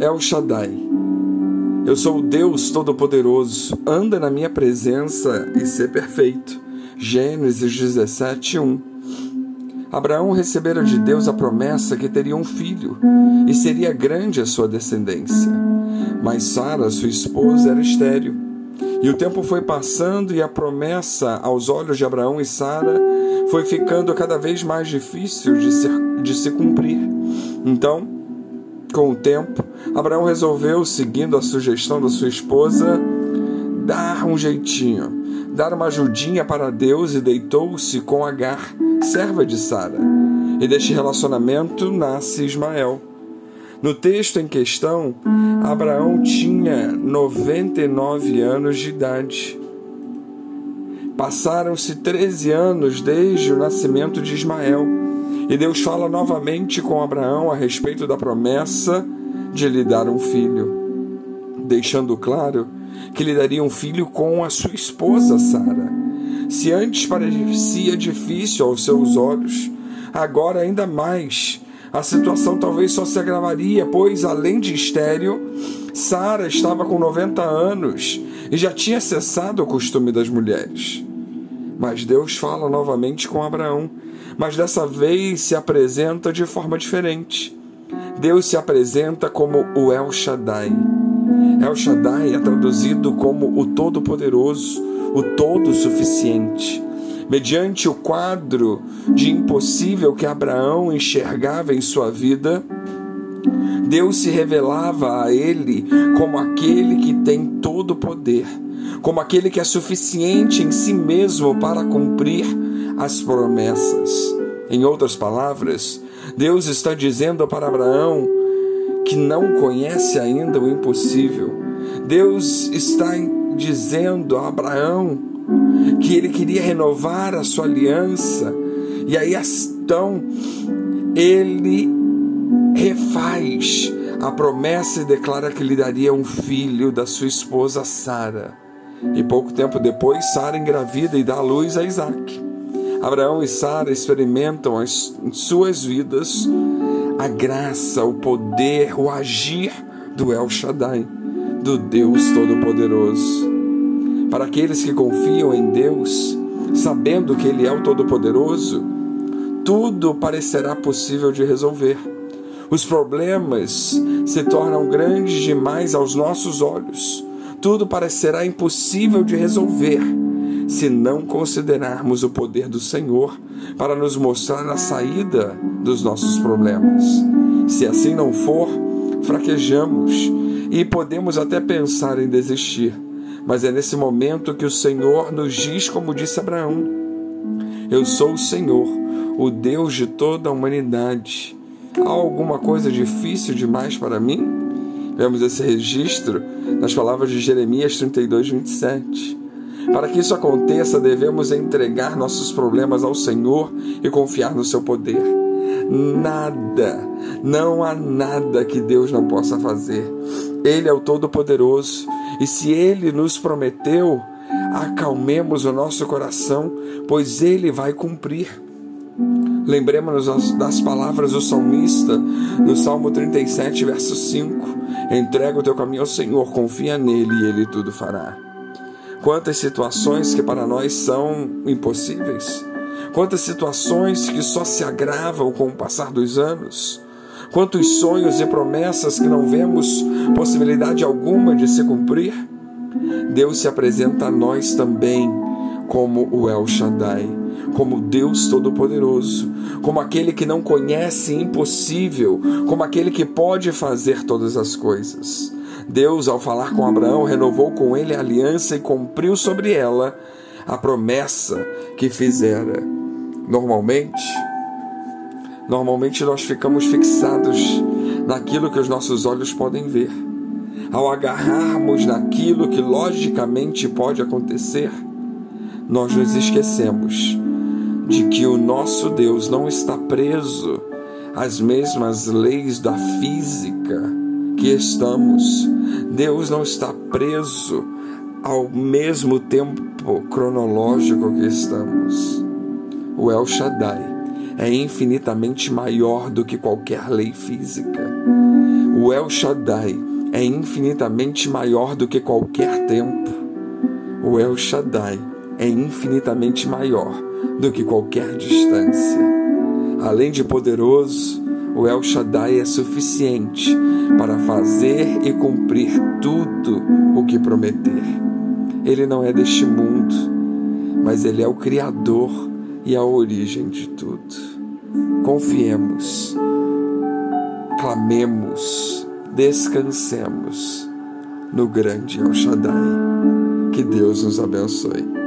El Shaddai. Eu sou o Deus Todo-Poderoso. Anda na minha presença e ser perfeito. Gênesis 17, 1. Abraão recebera de Deus a promessa que teria um filho e seria grande a sua descendência. Mas Sara, sua esposa, era estéril. E o tempo foi passando e a promessa aos olhos de Abraão e Sara foi ficando cada vez mais difícil de, ser, de se cumprir. Então, com o tempo, Abraão resolveu, seguindo a sugestão da sua esposa, dar um jeitinho, dar uma ajudinha para Deus e deitou-se com Agar, serva de Sara. E deste relacionamento nasce Ismael. No texto em questão, Abraão tinha 99 anos de idade. Passaram-se 13 anos desde o nascimento de Ismael. E Deus fala novamente com Abraão a respeito da promessa de lhe dar um filho, deixando claro que lhe daria um filho com a sua esposa Sara. Se antes parecia difícil aos seus olhos, agora ainda mais. A situação talvez só se agravaria, pois além de estéril, Sara estava com 90 anos e já tinha cessado o costume das mulheres. Mas Deus fala novamente com Abraão mas dessa vez se apresenta de forma diferente. Deus se apresenta como o El Shaddai. El Shaddai é traduzido como o Todo-Poderoso, o Todo-Suficiente. Mediante o quadro de impossível que Abraão enxergava em sua vida, Deus se revelava a ele como aquele que tem todo o poder, como aquele que é suficiente em si mesmo para cumprir as promessas. Em outras palavras, Deus está dizendo para Abraão que não conhece ainda o impossível. Deus está dizendo a Abraão que ele queria renovar a sua aliança. E aí então ele refaz a promessa e declara que lhe daria um filho da sua esposa Sara. E pouco tempo depois, Sara engravida e dá à luz a Isaac. Abraão e Sara experimentam em suas vidas a graça, o poder, o agir do El Shaddai, do Deus Todo-Poderoso. Para aqueles que confiam em Deus, sabendo que Ele é o Todo-Poderoso, tudo parecerá possível de resolver. Os problemas se tornam grandes demais aos nossos olhos. Tudo parecerá impossível de resolver se não considerarmos o poder do Senhor para nos mostrar a saída dos nossos problemas. Se assim não for, fraquejamos e podemos até pensar em desistir. Mas é nesse momento que o Senhor nos diz, como disse Abraão: Eu sou o Senhor, o Deus de toda a humanidade. Há alguma coisa difícil demais para mim? Vemos esse registro nas palavras de Jeremias 32, 27. Para que isso aconteça, devemos entregar nossos problemas ao Senhor e confiar no seu poder. Nada, não há nada que Deus não possa fazer. Ele é o Todo-Poderoso e se ele nos prometeu, acalmemos o nosso coração, pois ele vai cumprir. Lembremos-nos das palavras do salmista no Salmo 37, verso 5: Entrega o teu caminho ao Senhor, confia nele e ele tudo fará. Quantas situações que para nós são impossíveis, quantas situações que só se agravam com o passar dos anos, quantos sonhos e promessas que não vemos possibilidade alguma de se cumprir. Deus se apresenta a nós também como o El Shaddai, como Deus Todo-Poderoso, como aquele que não conhece impossível, como aquele que pode fazer todas as coisas. Deus, ao falar com Abraão, renovou com ele a aliança e cumpriu sobre ela a promessa que fizera. Normalmente, normalmente nós ficamos fixados naquilo que os nossos olhos podem ver. Ao agarrarmos naquilo que logicamente pode acontecer, nós nos esquecemos de que o nosso Deus não está preso às mesmas leis da física que estamos. Deus não está preso ao mesmo tempo cronológico que estamos. O El Shaddai é infinitamente maior do que qualquer lei física. O El Shaddai é infinitamente maior do que qualquer tempo. O El Shaddai é infinitamente maior do que qualquer distância. Além de poderoso, o El Shaddai é suficiente para fazer e cumprir tudo o que prometer. Ele não é deste mundo, mas ele é o Criador e a origem de tudo. Confiemos, clamemos, descansemos no grande El Shaddai. Que Deus nos abençoe.